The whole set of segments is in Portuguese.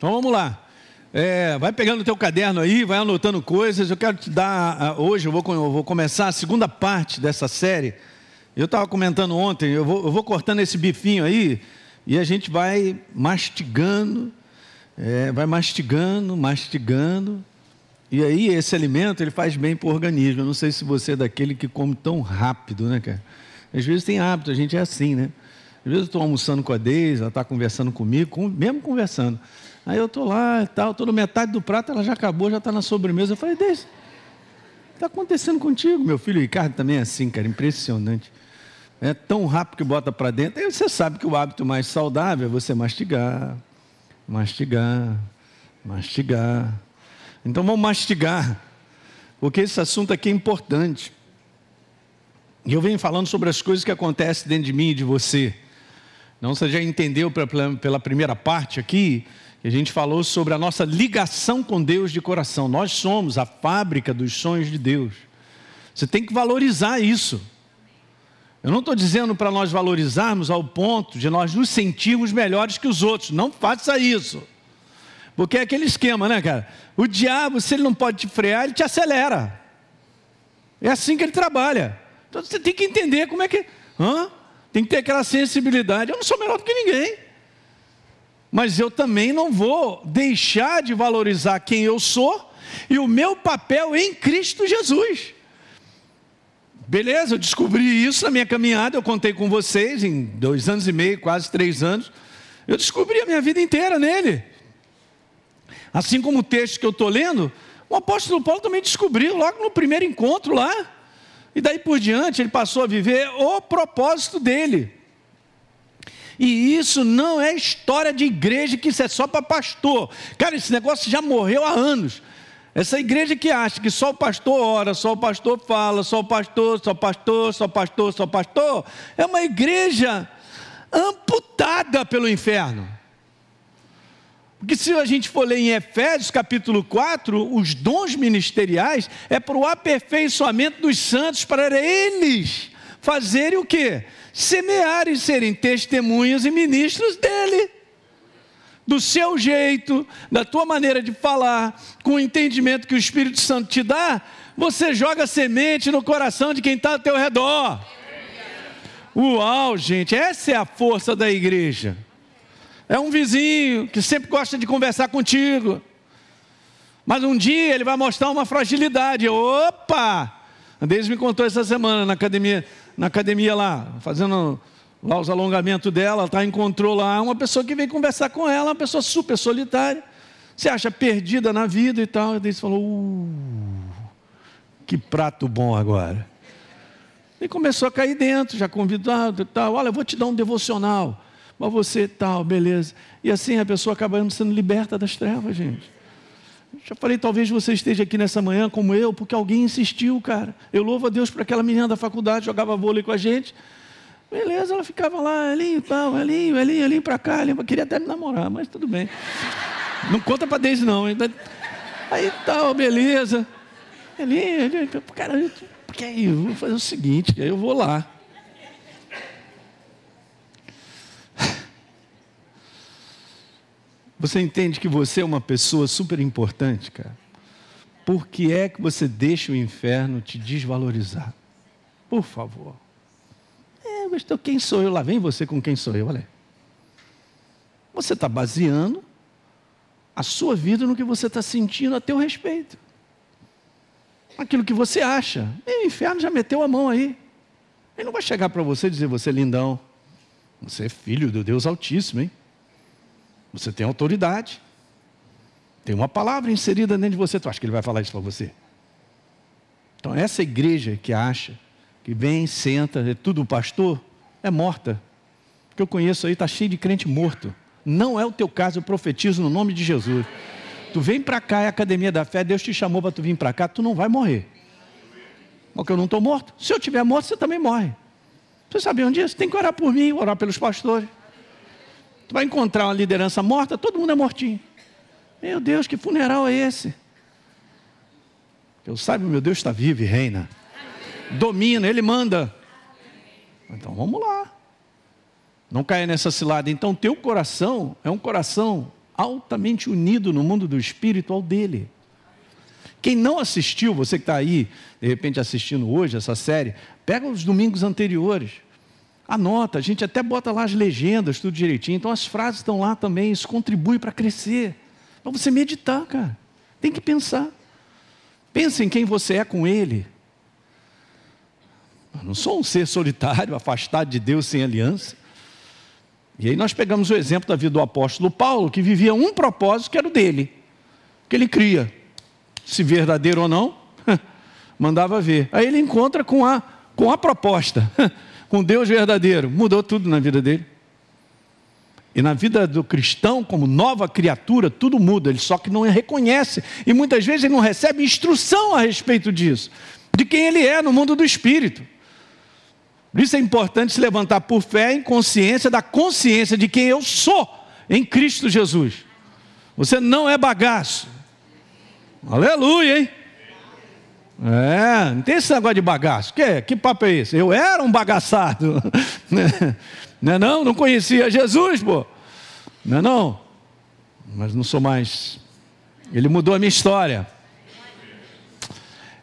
Então vamos lá. É, vai pegando o teu caderno aí, vai anotando coisas. Eu quero te dar, hoje eu vou, eu vou começar a segunda parte dessa série. Eu estava comentando ontem, eu vou, eu vou, cortando esse bifinho aí e a gente vai mastigando, é, vai mastigando, mastigando. E aí esse alimento ele faz bem para o organismo. Eu não sei se você é daquele que come tão rápido, né, cara? Às vezes tem hábito, a gente é assim, né? Às vezes eu estou almoçando com a Deise, ela está conversando comigo, mesmo conversando. Aí eu estou lá e tal, estou metade do prato, ela já acabou, já está na sobremesa. Eu falei, que está acontecendo contigo? Meu filho Ricardo também é assim, cara, impressionante. É tão rápido que bota para dentro. Aí você sabe que o hábito mais saudável é você mastigar, mastigar, mastigar. Então vamos mastigar, porque esse assunto aqui é importante. E eu venho falando sobre as coisas que acontecem dentro de mim e de você. Não, você já entendeu pela primeira parte aqui, a gente falou sobre a nossa ligação com Deus de coração. Nós somos a fábrica dos sonhos de Deus. Você tem que valorizar isso. Eu não estou dizendo para nós valorizarmos ao ponto de nós nos sentirmos melhores que os outros. Não faça isso. Porque é aquele esquema, né, cara? O diabo, se ele não pode te frear, ele te acelera. É assim que ele trabalha. Então você tem que entender como é que. Hã? Tem que ter aquela sensibilidade. Eu não sou melhor do que ninguém. Mas eu também não vou deixar de valorizar quem eu sou e o meu papel em Cristo Jesus. Beleza, eu descobri isso na minha caminhada, eu contei com vocês em dois anos e meio, quase três anos. Eu descobri a minha vida inteira nele. Assim como o texto que eu estou lendo, o apóstolo Paulo também descobriu logo no primeiro encontro lá. E daí por diante ele passou a viver o propósito dele. E isso não é história de igreja que isso é só para pastor. Cara, esse negócio já morreu há anos. Essa igreja que acha que só o pastor ora, só o pastor fala, só o pastor, só o pastor, só o pastor, só o pastor, é uma igreja amputada pelo inferno. Porque se a gente for ler em Efésios capítulo 4, os dons ministeriais é para o aperfeiçoamento dos santos, para eles fazerem o quê? Semear e serem testemunhas e ministros dele do seu jeito, da tua maneira de falar, com o entendimento que o Espírito Santo te dá, você joga semente no coração de quem está ao teu redor. Uau, gente, essa é a força da igreja. É um vizinho que sempre gosta de conversar contigo. Mas um dia ele vai mostrar uma fragilidade. Opa! A Deus me contou essa semana na academia, na academia lá, fazendo lá os alongamentos dela, tá, encontrou lá uma pessoa que veio conversar com ela, uma pessoa super solitária, se acha perdida na vida e tal. E Deus falou: uh, que prato bom agora. E começou a cair dentro, já convidado e tal. Olha, eu vou te dar um devocional. Mas você tal, beleza. E assim a pessoa acaba sendo liberta das trevas, gente. Já falei, talvez você esteja aqui nessa manhã como eu, porque alguém insistiu, cara. Eu louvo a Deus por aquela menina da faculdade, jogava vôlei com a gente. Beleza, ela ficava lá, Elinho, tal, Elinho, Elinho, Elinho para cá, queria até me namorar, mas tudo bem. Não conta para Deise não. Aí tal, beleza. Elinho, Elinho, cara, aí vou fazer o seguinte, eu vou lá. Você entende que você é uma pessoa super importante, cara? Por que é que você deixa o inferno te desvalorizar? Por favor pastor, quem sou eu? Lá vem você com quem sou eu, olha. Você está baseando a sua vida no que você está sentindo a teu respeito. Aquilo que você acha. E o inferno já meteu a mão aí. Ele não vai chegar para você e dizer, você é lindão. Você é filho do Deus Altíssimo, hein? Você tem autoridade. Tem uma palavra inserida dentro de você. Tu acha que ele vai falar isso para você? Então, essa igreja que acha que vem, senta, é tudo pastor, é morta. O que eu conheço aí está cheio de crente morto. Não é o teu caso, eu profetizo no nome de Jesus. Tu vem para cá, é a academia da fé, Deus te chamou para tu vir para cá, tu não vai morrer. Porque eu não estou morto. Se eu tiver morto, você também morre. Você sabiam disso? Tem que orar por mim, orar pelos pastores. Tu vai encontrar uma liderança morta, todo mundo é mortinho. Meu Deus, que funeral é esse? Eu saiba, meu Deus está vivo e reina domina, ele manda. Então vamos lá. Não caia nessa cilada. Então, teu coração é um coração altamente unido no mundo do espírito ao dele. Quem não assistiu, você que está aí, de repente assistindo hoje essa série, pega os domingos anteriores, anota, a gente até bota lá as legendas, tudo direitinho. Então as frases estão lá também, isso contribui para crescer, para você meditar, cara. Tem que pensar. Pense em quem você é com Ele. Eu não sou um ser solitário, afastado de Deus sem aliança. E aí nós pegamos o exemplo da vida do apóstolo Paulo, que vivia um propósito que era o dele, que ele cria. Se verdadeiro ou não, mandava ver. Aí ele encontra com a, com a proposta, com Deus verdadeiro. Mudou tudo na vida dele. E na vida do cristão, como nova criatura, tudo muda, ele só que não reconhece. E muitas vezes ele não recebe instrução a respeito disso, de quem ele é no mundo do espírito. Por isso é importante se levantar por fé em consciência da consciência de quem eu sou em Cristo Jesus. Você não é bagaço. Aleluia, hein? É, não tem esse negócio de bagaço. Que, que papo é esse? Eu era um bagaçado. Não é não? Não conhecia Jesus, pô. Não é não? Mas não sou mais. Ele mudou a minha história.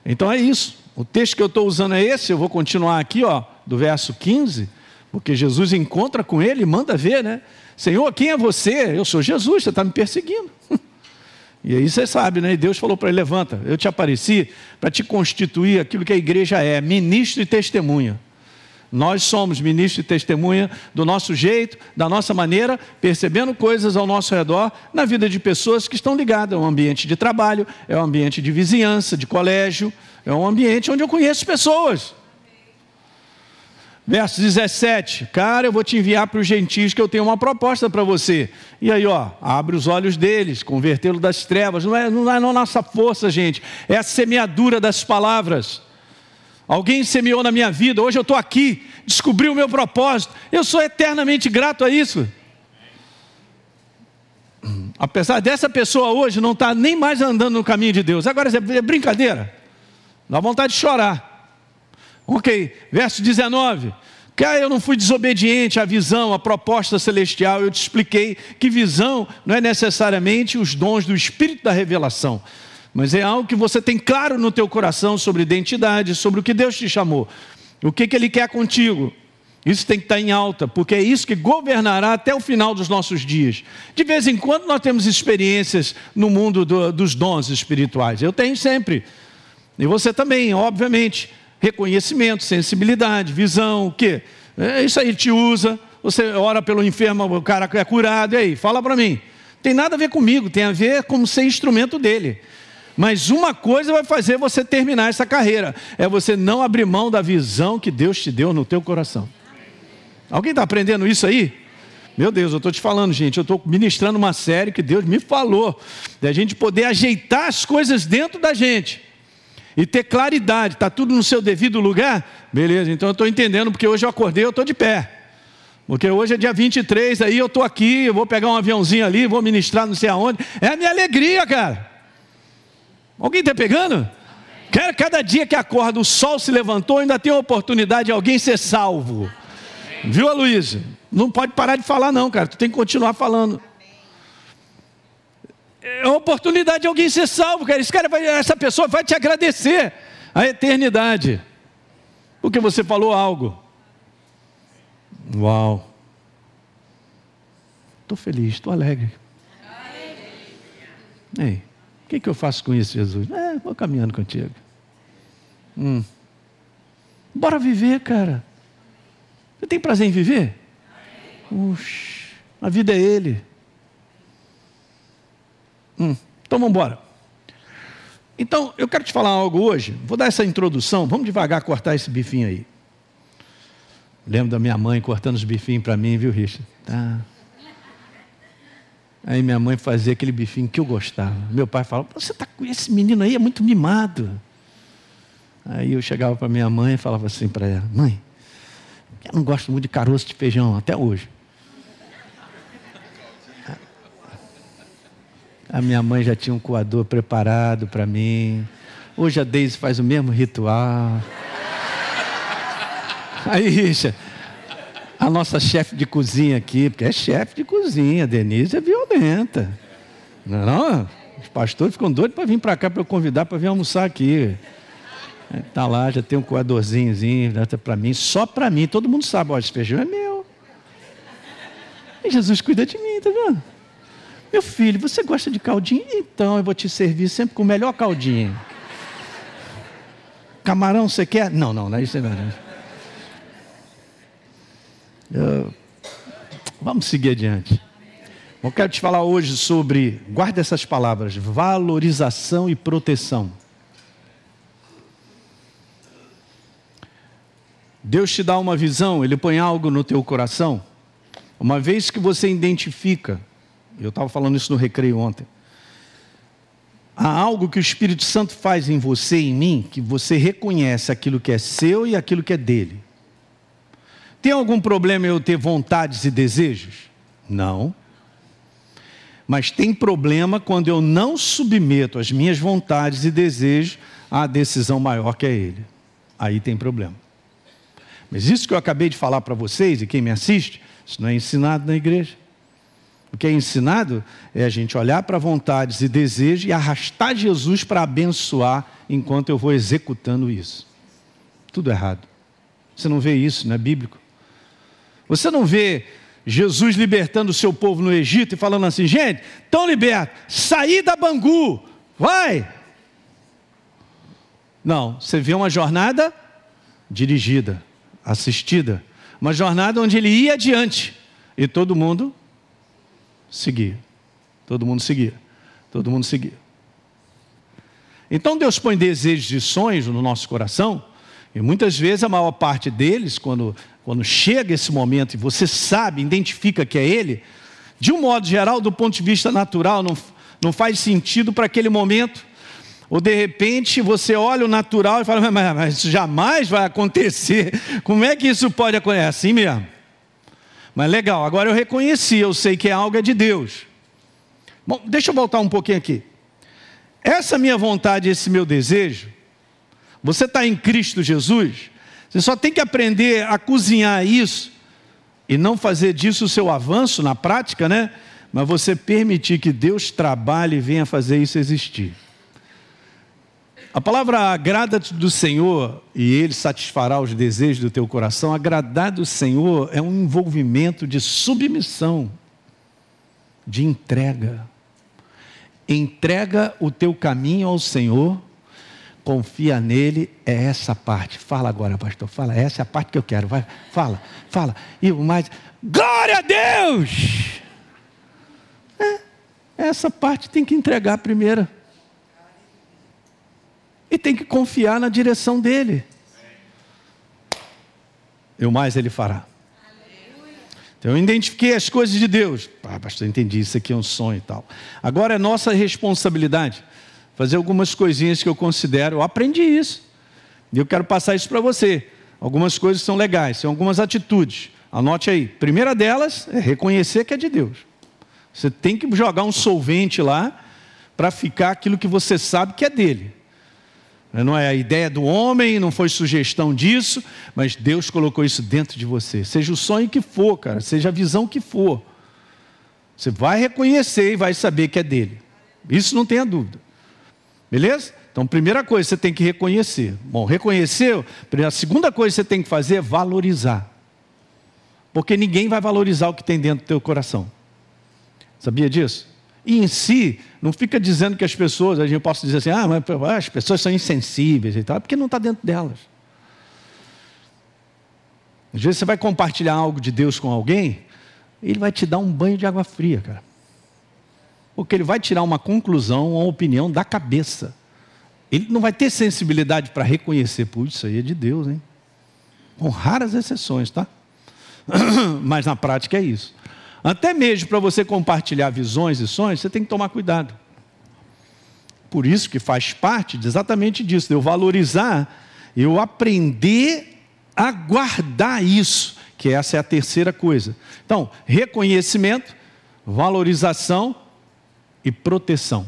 Então é isso. O texto que eu estou usando é esse, eu vou continuar aqui, ó, do verso 15, porque Jesus encontra com ele e manda ver, né? Senhor, quem é você? Eu sou Jesus, você está me perseguindo. E aí você sabe, né? E Deus falou para ele: levanta, eu te apareci para te constituir aquilo que a igreja é, ministro e testemunha. Nós somos ministro e testemunha do nosso jeito, da nossa maneira, percebendo coisas ao nosso redor na vida de pessoas que estão ligadas. É um ambiente de trabalho, é um ambiente de vizinhança, de colégio, é um ambiente onde eu conheço pessoas. Verso 17, cara, eu vou te enviar para os gentios que eu tenho uma proposta para você. E aí, ó, abre os olhos deles, convertê-lo das trevas. Não é, não é a nossa força, gente, é a semeadura das palavras. Alguém semeou na minha vida, hoje eu estou aqui, descobri o meu propósito, eu sou eternamente grato a isso. Apesar dessa pessoa hoje não estar tá nem mais andando no caminho de Deus, agora é brincadeira, dá vontade de chorar. Ok, verso 19. Cara, eu não fui desobediente à visão, à proposta celestial. Eu te expliquei que visão não é necessariamente os dons do Espírito da revelação mas é algo que você tem claro no teu coração sobre identidade, sobre o que Deus te chamou, o que, que Ele quer contigo. Isso tem que estar em alta, porque é isso que governará até o final dos nossos dias. De vez em quando nós temos experiências no mundo do, dos dons espirituais. Eu tenho sempre. E você também, obviamente. Reconhecimento, sensibilidade, visão, o quê? É isso aí, te usa. Você ora pelo enfermo, o cara é curado. E aí, fala para mim. Tem nada a ver comigo, tem a ver com ser instrumento dele. Mas uma coisa vai fazer você terminar essa carreira: é você não abrir mão da visão que Deus te deu no teu coração. Alguém está aprendendo isso aí? Meu Deus, eu estou te falando, gente, eu estou ministrando uma série que Deus me falou, da gente poder ajeitar as coisas dentro da gente e ter claridade, está tudo no seu devido lugar? Beleza, então eu estou entendendo, porque hoje eu acordei, eu estou de pé. Porque hoje é dia 23, aí eu estou aqui, eu vou pegar um aviãozinho ali, vou ministrar não sei aonde. É a minha alegria, cara. Alguém está pegando? Cada dia que acorda, o sol se levantou, ainda tem a oportunidade de alguém ser salvo. Viu, Aloysio? Não pode parar de falar, não, cara. Tu tem que continuar falando. É a oportunidade de alguém ser salvo, cara. Esse cara vai, essa pessoa vai te agradecer a eternidade. Porque você falou algo. Uau. Estou feliz, estou alegre. Ei. O que, que eu faço com isso, Jesus? É, vou caminhando contigo. Hum. Bora viver, cara. Você tem prazer em viver? Ux, a vida é Ele. Hum. Então vamos embora. Então, eu quero te falar algo hoje. Vou dar essa introdução. Vamos devagar cortar esse bifinho aí. Lembro da minha mãe cortando os bifinhos para mim, viu, Richard? Tá. Aí minha mãe fazia aquele bifinho que eu gostava. Meu pai falava: Você está com esse menino aí, é muito mimado. Aí eu chegava para minha mãe e falava assim para ela: Mãe, eu não gosto muito de caroço de feijão, até hoje. A minha mãe já tinha um coador preparado para mim. Hoje a Deise faz o mesmo ritual. Aí, Richard, a nossa chefe de cozinha aqui, porque é chefe de cozinha, Denise é violenta. Não, é não? Os pastores ficam doidos para vir para cá para eu convidar para vir almoçar aqui. Está lá, já tem um coadorzinhozinho, para mim, só para mim. Todo mundo sabe, ó, esse feijão é meu. E Jesus cuida de mim, tá vendo? Meu filho, você gosta de caldinho? Então eu vou te servir sempre com o melhor caldinho. Camarão você quer? Não, não, não é isso não. Eu... Vamos seguir adiante. Eu quero te falar hoje sobre, guarda essas palavras, valorização e proteção. Deus te dá uma visão, Ele põe algo no teu coração. Uma vez que você identifica, eu estava falando isso no recreio ontem, há algo que o Espírito Santo faz em você e em mim, que você reconhece aquilo que é seu e aquilo que é dele. Tem algum problema eu ter vontades e desejos? Não. Mas tem problema quando eu não submeto as minhas vontades e desejos à decisão maior que é Ele. Aí tem problema. Mas isso que eu acabei de falar para vocês e quem me assiste, isso não é ensinado na igreja. O que é ensinado é a gente olhar para vontades e desejos e arrastar Jesus para abençoar enquanto eu vou executando isso. Tudo errado. Você não vê isso, não é bíblico. Você não vê Jesus libertando o seu povo no Egito e falando assim: gente, estão libertos, saí da Bangu, vai. Não, você vê uma jornada dirigida, assistida, uma jornada onde ele ia adiante e todo mundo seguia. Todo mundo seguia. Todo mundo seguia. Então Deus põe desejos e sonhos no nosso coração, e muitas vezes a maior parte deles, quando quando chega esse momento e você sabe, identifica que é Ele, de um modo geral, do ponto de vista natural, não, não faz sentido para aquele momento. Ou de repente você olha o natural e fala, mas, mas jamais vai acontecer. Como é que isso pode acontecer? É assim mesmo. Mas legal, agora eu reconheci, eu sei que é algo é de Deus. Bom, deixa eu voltar um pouquinho aqui. Essa minha vontade, esse meu desejo, você está em Cristo Jesus, você só tem que aprender a cozinhar isso e não fazer disso o seu avanço na prática, né? Mas você permitir que Deus trabalhe e venha fazer isso existir. A palavra agrada do Senhor e Ele satisfará os desejos do teu coração. Agradar do Senhor é um envolvimento de submissão, de entrega. Entrega o teu caminho ao Senhor confia nele, é essa parte. Fala agora, pastor, fala, essa é a parte que eu quero. Vai, fala, fala. E o mais, glória a Deus! É, essa parte tem que entregar primeiro. E tem que confiar na direção dele. E o mais ele fará. Então eu identifiquei as coisas de Deus. Ah, pastor, entendi, isso aqui é um sonho e tal. Agora é nossa responsabilidade fazer algumas coisinhas que eu considero, eu aprendi isso. E eu quero passar isso para você. Algumas coisas são legais, são algumas atitudes. Anote aí. Primeira delas é reconhecer que é de Deus. Você tem que jogar um solvente lá para ficar aquilo que você sabe que é dele. Não é a ideia do homem, não foi sugestão disso, mas Deus colocou isso dentro de você. Seja o sonho que for, cara, seja a visão que for. Você vai reconhecer e vai saber que é dele. Isso não tenha dúvida. Beleza? Então, primeira coisa, você tem que reconhecer. Bom, reconheceu, a segunda coisa que você tem que fazer é valorizar. Porque ninguém vai valorizar o que tem dentro do teu coração. Sabia disso? E em si, não fica dizendo que as pessoas, a gente possa dizer assim, ah, mas as pessoas são insensíveis e tal, porque não está dentro delas. Às vezes você vai compartilhar algo de Deus com alguém, ele vai te dar um banho de água fria, cara. Porque ele vai tirar uma conclusão, uma opinião da cabeça. Ele não vai ter sensibilidade para reconhecer, putz, isso aí é de Deus, hein? Com raras exceções, tá? Mas na prática é isso. Até mesmo para você compartilhar visões e sonhos, você tem que tomar cuidado. Por isso que faz parte exatamente disso, de eu valorizar, eu aprender a guardar isso, que essa é a terceira coisa. Então, reconhecimento, valorização e proteção.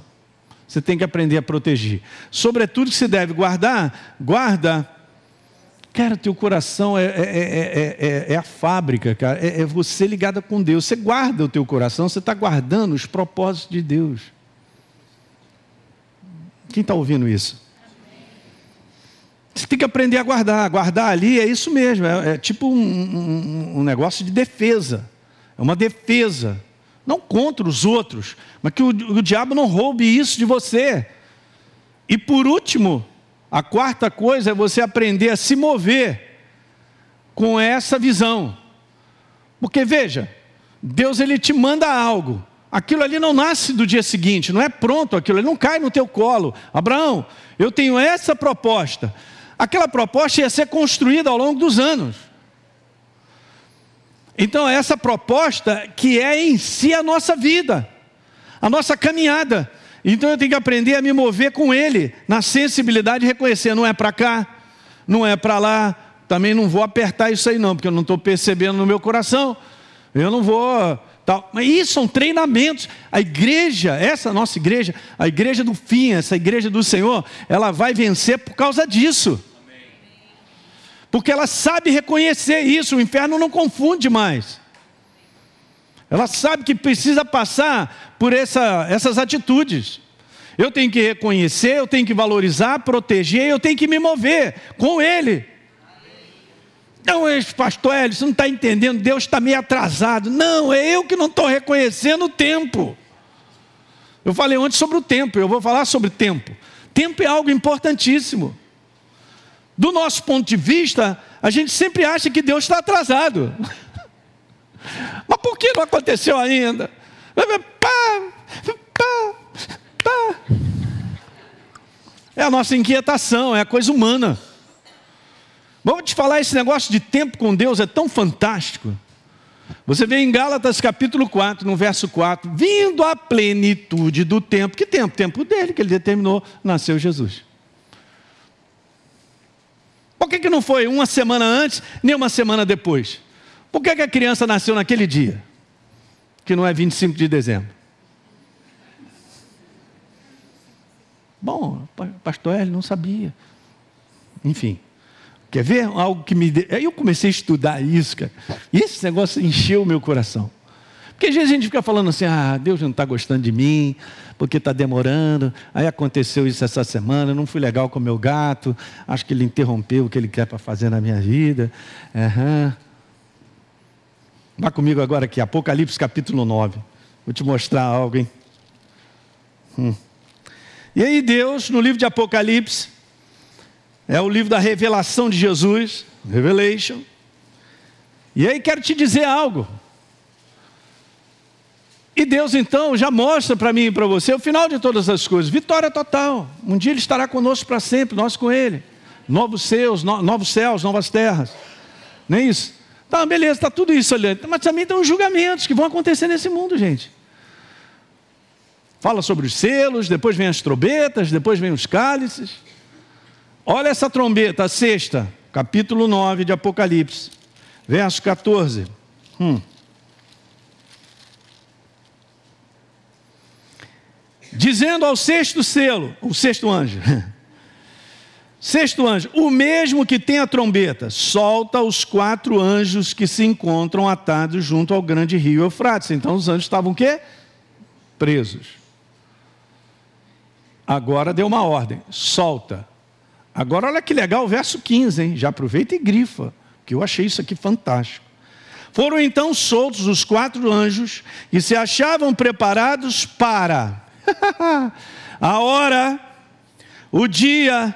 Você tem que aprender a proteger. Sobretudo que se deve guardar, guarda. Cara, teu coração é, é, é, é a fábrica, cara. É, você ligada com Deus. Você guarda o teu coração, você está guardando os propósitos de Deus. Quem está ouvindo isso? Você tem que aprender a guardar. Guardar ali é isso mesmo, é, é tipo um, um, um negócio de defesa. É uma defesa. Não contra os outros, mas que o, o diabo não roube isso de você. E por último, a quarta coisa é você aprender a se mover com essa visão. Porque veja, Deus ele te manda algo. Aquilo ali não nasce do dia seguinte, não é pronto aquilo, ele não cai no teu colo. Abraão, eu tenho essa proposta. Aquela proposta ia ser construída ao longo dos anos. Então, é essa proposta que é em si a nossa vida, a nossa caminhada. Então, eu tenho que aprender a me mover com Ele, na sensibilidade de reconhecer: não é para cá, não é para lá, também não vou apertar isso aí, não, porque eu não estou percebendo no meu coração, eu não vou Tal. Mas isso são treinamentos. A igreja, essa nossa igreja, a igreja do fim, essa igreja do Senhor, ela vai vencer por causa disso. Porque ela sabe reconhecer isso, o inferno não confunde mais. Ela sabe que precisa passar por essa, essas atitudes. Eu tenho que reconhecer, eu tenho que valorizar, proteger, eu tenho que me mover com Ele. Não, pastor Hélio, você não está entendendo, Deus está meio atrasado. Não, é eu que não estou reconhecendo o tempo. Eu falei ontem sobre o tempo, eu vou falar sobre tempo. Tempo é algo importantíssimo. Do nosso ponto de vista, a gente sempre acha que Deus está atrasado. Mas por que não aconteceu ainda? Pá, pá, pá. É a nossa inquietação, é a coisa humana. Vamos te falar, esse negócio de tempo com Deus é tão fantástico. Você vê em Gálatas capítulo 4, no verso 4, vindo a plenitude do tempo. Que tempo? Tempo dele, que ele determinou, nasceu Jesus. Por que, que não foi uma semana antes, nem uma semana depois? Por que, que a criança nasceu naquele dia? Que não é 25 de dezembro. Bom, pastor Hélio não sabia. Enfim. Quer ver algo que me. Aí eu comecei a estudar isso, cara. E esse negócio encheu o meu coração. Porque às vezes a gente fica falando assim: ah, Deus não está gostando de mim, porque está demorando. Aí aconteceu isso essa semana, não fui legal com o meu gato, acho que ele interrompeu o que ele quer para fazer na minha vida. Uhum. Vá comigo agora aqui, Apocalipse capítulo 9. Vou te mostrar algo, hein? Hum. E aí, Deus, no livro de Apocalipse, é o livro da revelação de Jesus, Revelation. E aí quero te dizer algo. E Deus então já mostra para mim e para você o final de todas as coisas. Vitória total. Um dia Ele estará conosco para sempre, nós com Ele. Novos céus, no, novos céus, novas terras. Não é isso? Tá, beleza, está tudo isso ali. Mas também tem os julgamentos que vão acontecer nesse mundo, gente. Fala sobre os selos, depois vem as trombetas, depois vem os cálices. Olha essa trombeta, a sexta, capítulo 9 de Apocalipse, verso 14. Hum. Dizendo ao sexto selo, o sexto anjo, sexto anjo, o mesmo que tem a trombeta, solta os quatro anjos que se encontram atados junto ao grande rio Eufrates. Então os anjos estavam o quê? Presos. Agora deu uma ordem: solta Agora, olha que legal o verso 15, hein? Já aproveita e grifa, que eu achei isso aqui fantástico. Foram então soltos os quatro anjos e se achavam preparados para a hora, o dia,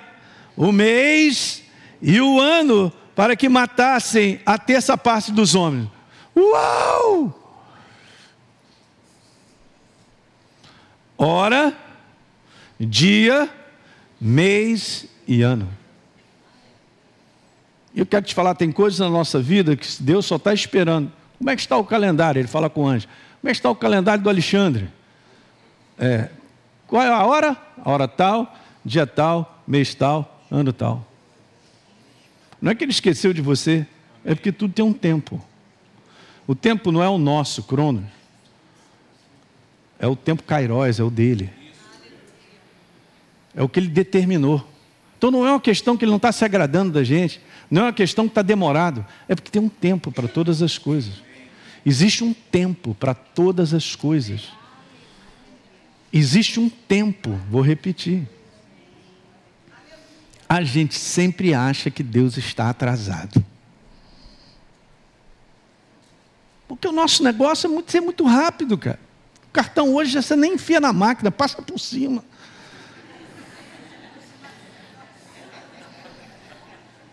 o mês e o ano para que matassem a terça parte dos homens. Uau! Hora, dia, mês e ano. Eu quero te falar, tem coisas na nossa vida que Deus só está esperando. Como é que está o calendário? Ele fala com o anjo. Como é que está o calendário do Alexandre? É, qual é a hora? A hora tal, dia tal, mês tal, ano tal. Não é que ele esqueceu de você, é porque tudo tem um tempo. O tempo não é o nosso, Cronos. É o tempo Kairos, é o dele. É o que ele determinou. Então não é uma questão que ele não está se agradando da gente, não é uma questão que está demorado, é porque tem um tempo para todas as coisas. Existe um tempo para todas as coisas. Existe um tempo, vou repetir. A gente sempre acha que Deus está atrasado. Porque o nosso negócio é muito, ser muito rápido, cara. O cartão hoje você nem enfia na máquina, passa por cima.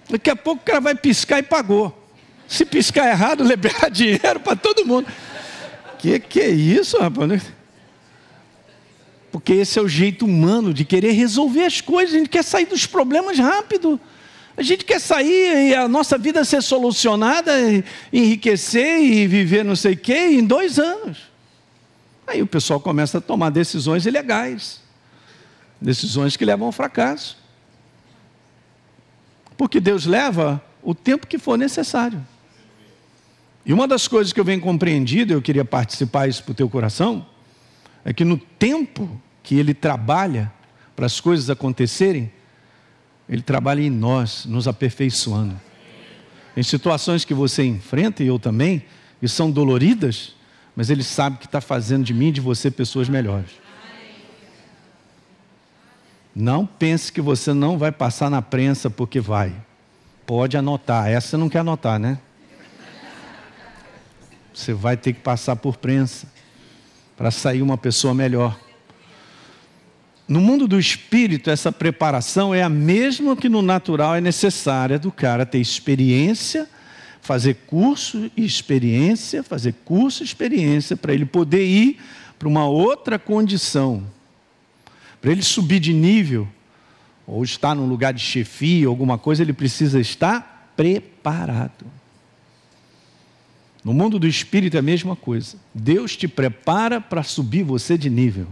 Daqui a pouco o cara vai piscar e pagou. Se piscar errado, libera dinheiro para todo mundo. Que que é isso, rapaz? Porque esse é o jeito humano de querer resolver as coisas. A gente quer sair dos problemas rápido. A gente quer sair e a nossa vida ser solucionada, enriquecer e viver não sei o quê em dois anos. Aí o pessoal começa a tomar decisões ilegais, decisões que levam ao fracasso. Porque Deus leva o tempo que for necessário. E uma das coisas que eu venho compreendido, eu queria participar isso para o teu coração, é que no tempo que Ele trabalha para as coisas acontecerem, Ele trabalha em nós, nos aperfeiçoando. Em situações que você enfrenta, e eu também, e são doloridas, mas Ele sabe que está fazendo de mim e de você pessoas melhores. Não pense que você não vai passar na prensa porque vai. Pode anotar. Essa você não quer anotar, né? Você vai ter que passar por prensa para sair uma pessoa melhor. No mundo do espírito, essa preparação é a mesma que no natural é necessária do cara ter experiência, fazer curso e experiência, fazer curso e experiência, para ele poder ir para uma outra condição. Para ele subir de nível, ou estar num lugar de chefia, alguma coisa, ele precisa estar preparado. No mundo do espírito é a mesma coisa. Deus te prepara para subir você de nível.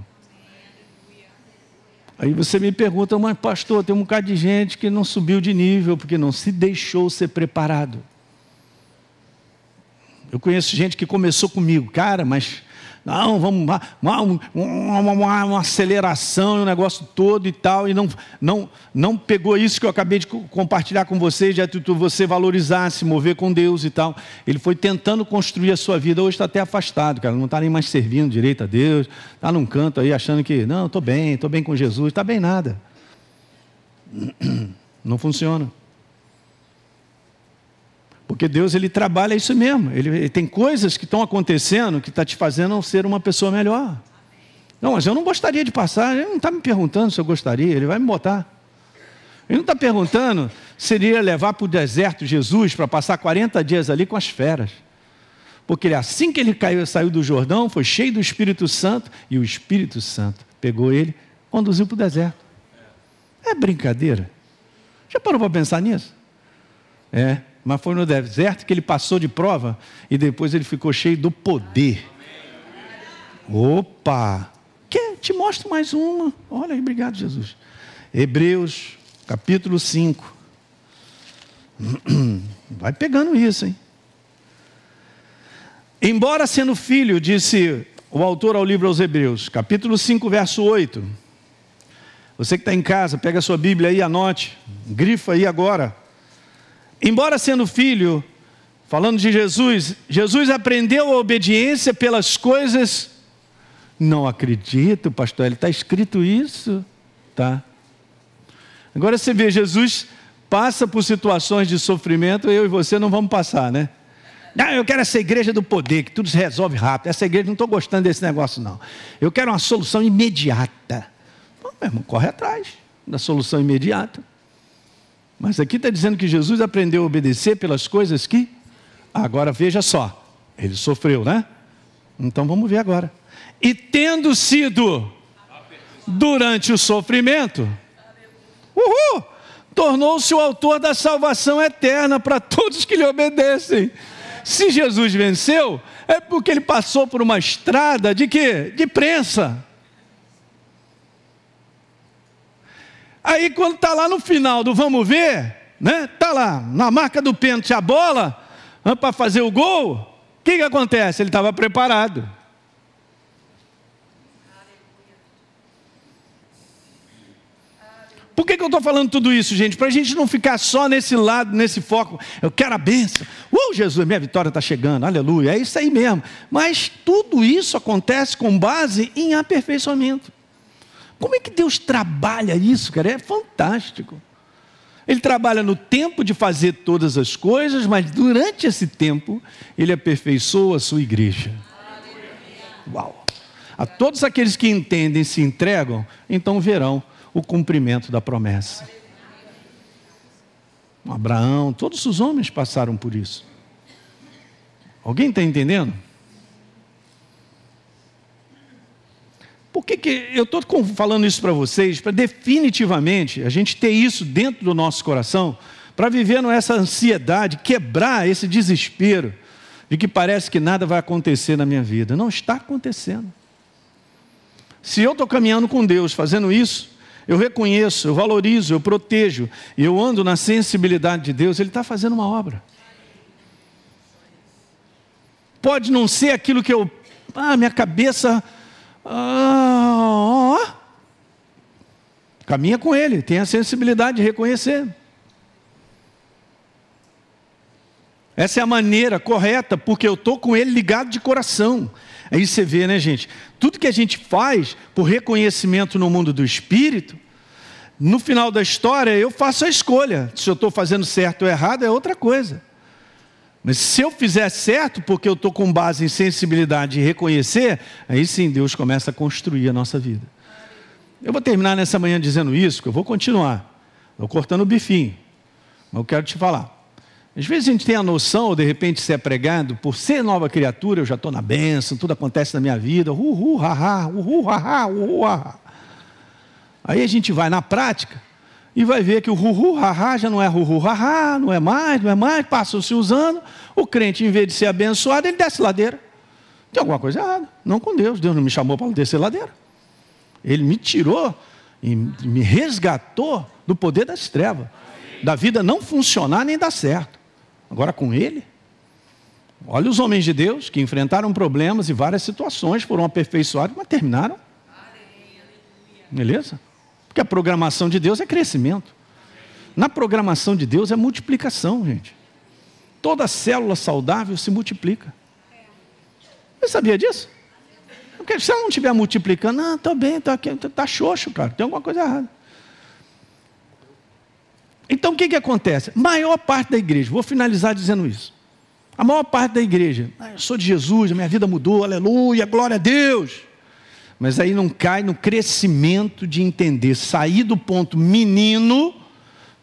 Aí você me pergunta, mas pastor, tem um bocado de gente que não subiu de nível porque não se deixou ser preparado. Eu conheço gente que começou comigo, cara, mas não, vamos uma, uma, uma, uma aceleração e um negócio todo e tal, e não, não, não pegou isso que eu acabei de compartilhar com vocês, de você valorizar, se mover com Deus e tal. Ele foi tentando construir a sua vida, hoje está até afastado, cara, não está nem mais servindo direito a Deus, está num canto aí achando que, não, estou bem, estou bem com Jesus, está bem nada. Não funciona. Porque Deus ele trabalha isso mesmo. Ele, ele tem coisas que estão acontecendo que está te fazendo ser uma pessoa melhor. Não, mas eu não gostaria de passar. Ele não está me perguntando se eu gostaria. Ele vai me botar. Ele não está perguntando se ele ia levar para o deserto Jesus para passar 40 dias ali com as feras. Porque assim que ele caiu, saiu do Jordão, foi cheio do Espírito Santo, e o Espírito Santo pegou ele, conduziu para o deserto. É brincadeira. Já parou para pensar nisso? É mas foi no deserto que ele passou de prova e depois ele ficou cheio do poder. Opa! Quer? Te mostro mais uma. Olha obrigado, Jesus. Hebreus, capítulo 5. Vai pegando isso, hein? Embora sendo filho, disse o autor ao livro aos Hebreus, capítulo 5, verso 8. Você que está em casa, pega a sua Bíblia aí, anote, grifa aí agora. Embora sendo filho, falando de Jesus, Jesus aprendeu a obediência pelas coisas. Não acredito, pastor, ele está escrito isso, tá? Agora você vê, Jesus passa por situações de sofrimento, eu e você não vamos passar, né? Não, eu quero essa igreja do poder, que tudo se resolve rápido. Essa igreja, não estou gostando desse negócio, não. Eu quero uma solução imediata. Bom, meu irmão, corre atrás da solução imediata. Mas aqui está dizendo que Jesus aprendeu a obedecer pelas coisas que. Agora veja só, ele sofreu, né? Então vamos ver agora. E tendo sido durante o sofrimento, uhul, tornou-se o autor da salvação eterna para todos que lhe obedecem. Se Jesus venceu, é porque ele passou por uma estrada de quê? De prensa. Aí quando está lá no final do vamos ver, né? Está lá, na marca do pênalti a bola, para fazer o gol, o que, que acontece? Ele estava preparado. Por que, que eu estou falando tudo isso, gente? Para a gente não ficar só nesse lado, nesse foco. Eu quero a benção. Uh, Jesus, minha vitória está chegando, aleluia. É isso aí mesmo. Mas tudo isso acontece com base em aperfeiçoamento. Como é que Deus trabalha isso, cara? É fantástico. Ele trabalha no tempo de fazer todas as coisas, mas durante esse tempo, ele aperfeiçoa a sua igreja. Uau! A todos aqueles que entendem e se entregam, então verão o cumprimento da promessa. Abraão, todos os homens passaram por isso. Alguém está entendendo? Por que, que eu estou falando isso para vocês? Para definitivamente a gente ter isso dentro do nosso coração, para viver nessa ansiedade, quebrar esse desespero de que parece que nada vai acontecer na minha vida. Não está acontecendo. Se eu estou caminhando com Deus, fazendo isso, eu reconheço, eu valorizo, eu protejo, e eu ando na sensibilidade de Deus, Ele está fazendo uma obra. Pode não ser aquilo que eu. Ah, minha cabeça. Ah, caminha com Ele, tem a sensibilidade de reconhecer. Essa é a maneira correta, porque eu estou com Ele ligado de coração. Aí você vê, né, gente? Tudo que a gente faz por reconhecimento no mundo do espírito, no final da história eu faço a escolha. Se eu estou fazendo certo ou errado é outra coisa. Mas se eu fizer certo, porque eu estou com base em sensibilidade e reconhecer, aí sim Deus começa a construir a nossa vida. Eu vou terminar nessa manhã dizendo isso, que eu vou continuar. Estou cortando o bifinho. Mas eu quero te falar. Às vezes a gente tem a noção, ou de repente se é pregado, por ser nova criatura, eu já estou na bênção, tudo acontece na minha vida, uhu, haha, uhu, haha, uhu, haha. Aí a gente vai na prática e vai ver que o uhu, haha já não é uhu, haha, não é mais, não é mais, passam-se usando, o crente, em vez de ser abençoado, ele desce ladeira. Tem alguma coisa errada, não com Deus, Deus não me chamou para descer ladeira. Ele me tirou e me resgatou do poder das trevas, da vida não funcionar nem dar certo. Agora com ele, olha os homens de Deus que enfrentaram problemas e várias situações, foram aperfeiçoados, mas terminaram. Beleza? Porque a programação de Deus é crescimento. Na programação de Deus é multiplicação, gente. Toda célula saudável se multiplica. Você sabia disso? Porque se ela não estiver multiplicando, não, estou bem, está tá xoxo, cara, tem alguma coisa errada. Então o que, que acontece? Maior parte da igreja, vou finalizar dizendo isso. A maior parte da igreja, ah, eu sou de Jesus, minha vida mudou, aleluia, glória a Deus. Mas aí não cai no crescimento de entender, sair do ponto menino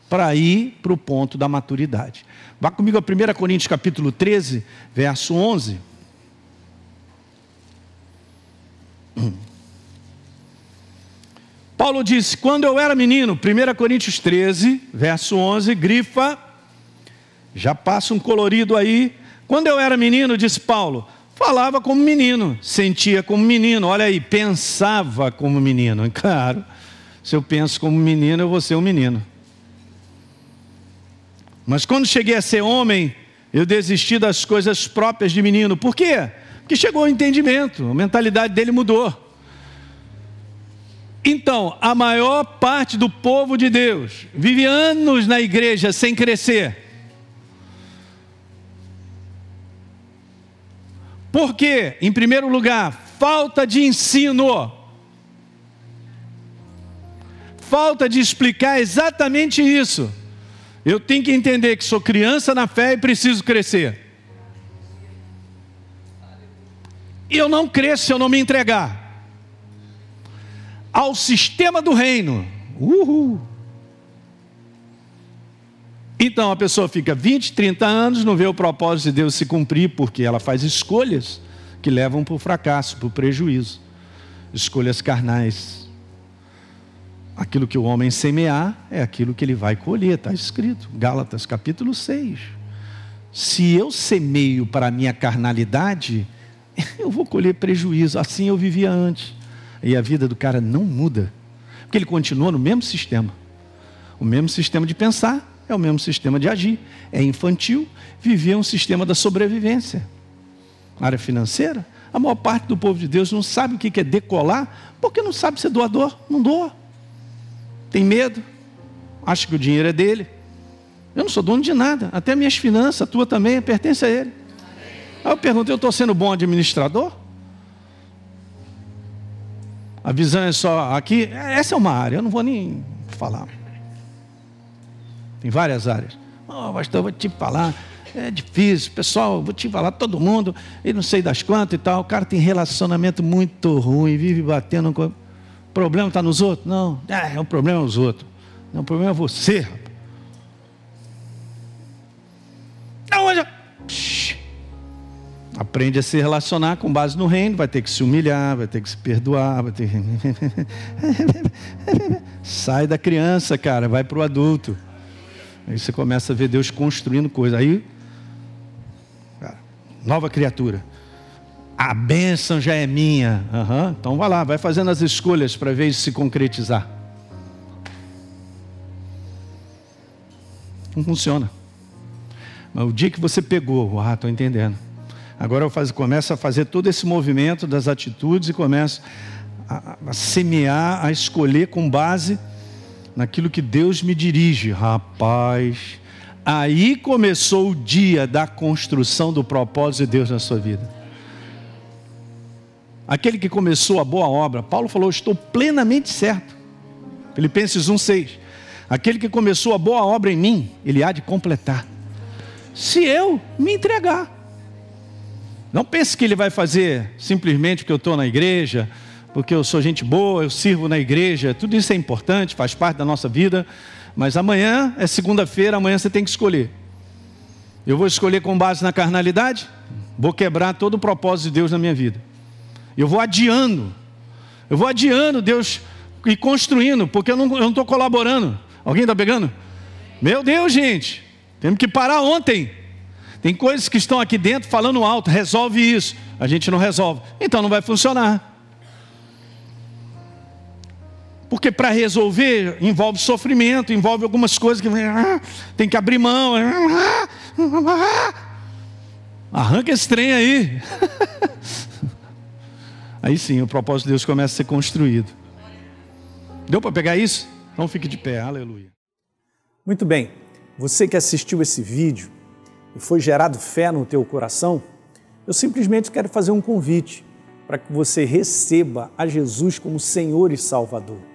para ir para o ponto da maturidade. Vá comigo a 1 Coríntios capítulo 13, verso 11. Paulo disse: Quando eu era menino, 1 Coríntios 13, verso 11, grifa, já passa um colorido aí. Quando eu era menino, disse Paulo, falava como menino, sentia como menino, olha aí, pensava como menino. Claro, se eu penso como menino, eu vou ser um menino. Mas quando cheguei a ser homem, eu desisti das coisas próprias de menino. Por quê? Porque chegou o entendimento, a mentalidade dele mudou. Então, a maior parte do povo de Deus vive anos na igreja sem crescer. Por quê? Em primeiro lugar, falta de ensino. Falta de explicar exatamente isso. Eu tenho que entender que sou criança na fé e preciso crescer. Eu não cresço se eu não me entregar ao sistema do reino. Uhul. Então a pessoa fica 20, 30 anos, não vê o propósito de Deus se cumprir, porque ela faz escolhas que levam para o fracasso, para o prejuízo. Escolhas carnais. Aquilo que o homem semear é aquilo que ele vai colher, está escrito. Gálatas capítulo 6. Se eu semeio para a minha carnalidade, eu vou colher prejuízo. Assim eu vivia antes. E a vida do cara não muda. Porque ele continua no mesmo sistema. O mesmo sistema de pensar é o mesmo sistema de agir. É infantil, viver um sistema da sobrevivência. área financeira, a maior parte do povo de Deus não sabe o que é decolar, porque não sabe ser doador, não doa. Tem medo, acha que o dinheiro é dele. Eu não sou dono de nada, até minhas finanças, a tua também, pertence a ele. Aí eu pergunto, eu estou sendo bom administrador? A visão é só aqui. Essa é uma área, eu não vou nem falar. Em várias áreas. Oh, pastor, vou te falar, é difícil, pessoal, vou te falar, todo mundo, e não sei das quantas e tal. O cara tem relacionamento muito ruim, vive batendo. O problema está nos outros? Não, é, é o problema é os outros. Não, o problema é você, rapaz. Aprende a se relacionar com base no reino, vai ter que se humilhar, vai ter que se perdoar, vai ter que... Sai da criança, cara, vai para o adulto. Aí você começa a ver Deus construindo coisas. Aí, cara, nova criatura. A bênção já é minha. Uhum. Então vai lá, vai fazendo as escolhas para ver se concretizar. Não funciona. Mas o dia que você pegou, ah, estou entendendo. Agora eu faz, começo a fazer todo esse movimento das atitudes e começo a, a semear, a escolher com base naquilo que Deus me dirige. Rapaz, aí começou o dia da construção do propósito de Deus na sua vida. Aquele que começou a boa obra, Paulo falou: Estou plenamente certo. Filipenses 1,6. Aquele que começou a boa obra em mim, ele há de completar. Se eu me entregar. Não pense que ele vai fazer simplesmente porque eu estou na igreja, porque eu sou gente boa, eu sirvo na igreja. Tudo isso é importante, faz parte da nossa vida. Mas amanhã é segunda-feira, amanhã você tem que escolher. Eu vou escolher com base na carnalidade, vou quebrar todo o propósito de Deus na minha vida. Eu vou adiando, eu vou adiando Deus e construindo, porque eu não estou colaborando. Alguém está pegando? Meu Deus, gente, temos que parar ontem. Tem coisas que estão aqui dentro falando alto, resolve isso. A gente não resolve. Então não vai funcionar. Porque para resolver envolve sofrimento, envolve algumas coisas que ah, tem que abrir mão. Ah, ah, Arranca esse trem aí. Aí sim, o propósito de Deus começa a ser construído. Deu para pegar isso? Então fique de pé, aleluia. Muito bem, você que assistiu esse vídeo, e foi gerado fé no teu coração, eu simplesmente quero fazer um convite para que você receba a Jesus como Senhor e Salvador.